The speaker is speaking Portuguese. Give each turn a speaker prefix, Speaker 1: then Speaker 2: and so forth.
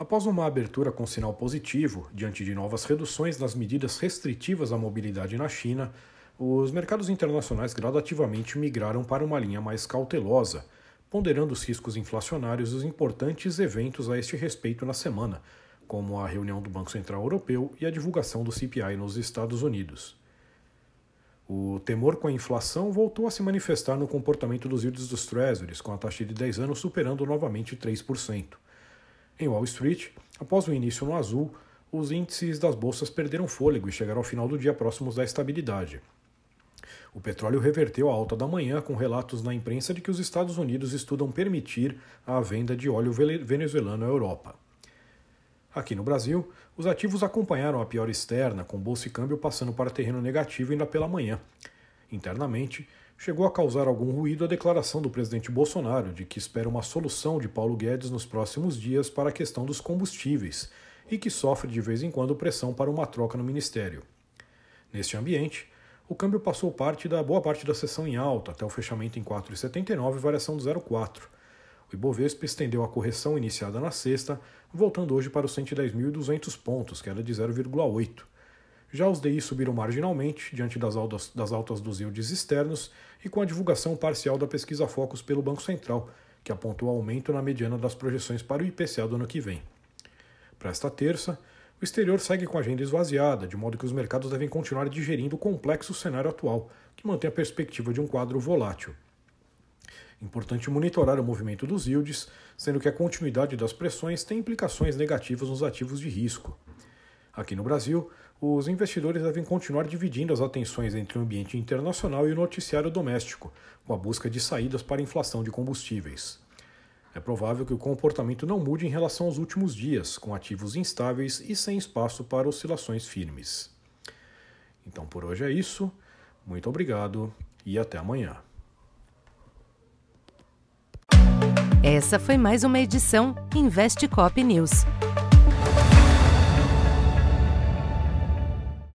Speaker 1: Após uma abertura com sinal positivo, diante de novas reduções nas medidas restritivas à mobilidade na China, os mercados internacionais gradativamente migraram para uma linha mais cautelosa, ponderando os riscos inflacionários dos importantes eventos a este respeito na semana, como a reunião do Banco Central Europeu e a divulgação do CPI nos Estados Unidos. O temor com a inflação voltou a se manifestar no comportamento dos yields dos Treasuries, com a taxa de 10 anos superando novamente 3%. Em Wall Street, após o início no azul, os índices das bolsas perderam fôlego e chegaram ao final do dia próximos da estabilidade. O petróleo reverteu a alta da manhã com relatos na imprensa de que os Estados Unidos estudam permitir a venda de óleo venezuelano à Europa. Aqui no Brasil, os ativos acompanharam a pior externa, com bolsa e câmbio passando para terreno negativo ainda pela manhã. Internamente, chegou a causar algum ruído a declaração do presidente Bolsonaro de que espera uma solução de Paulo Guedes nos próximos dias para a questão dos combustíveis e que sofre de vez em quando pressão para uma troca no ministério. Neste ambiente, o câmbio passou parte da boa parte da sessão em alta, até o fechamento em 4,79 variação de 0,4 o Ibovespa estendeu a correção iniciada na sexta, voltando hoje para os 110.200 pontos, queda de 0,8. Já os DI subiram marginalmente, diante das altas, das altas dos yields externos e com a divulgação parcial da pesquisa Focus pelo Banco Central, que apontou aumento na mediana das projeções para o IPCA do ano que vem. Para esta terça, o exterior segue com a agenda esvaziada, de modo que os mercados devem continuar digerindo o complexo cenário atual, que mantém a perspectiva de um quadro volátil. Importante monitorar o movimento dos yields, sendo que a continuidade das pressões tem implicações negativas nos ativos de risco. Aqui no Brasil, os investidores devem continuar dividindo as atenções entre o ambiente internacional e o noticiário doméstico, com a busca de saídas para a inflação de combustíveis. É provável que o comportamento não mude em relação aos últimos dias, com ativos instáveis e sem espaço para oscilações firmes. Então por hoje é isso. Muito obrigado e até amanhã.
Speaker 2: Essa foi mais uma edição Investe Cop News.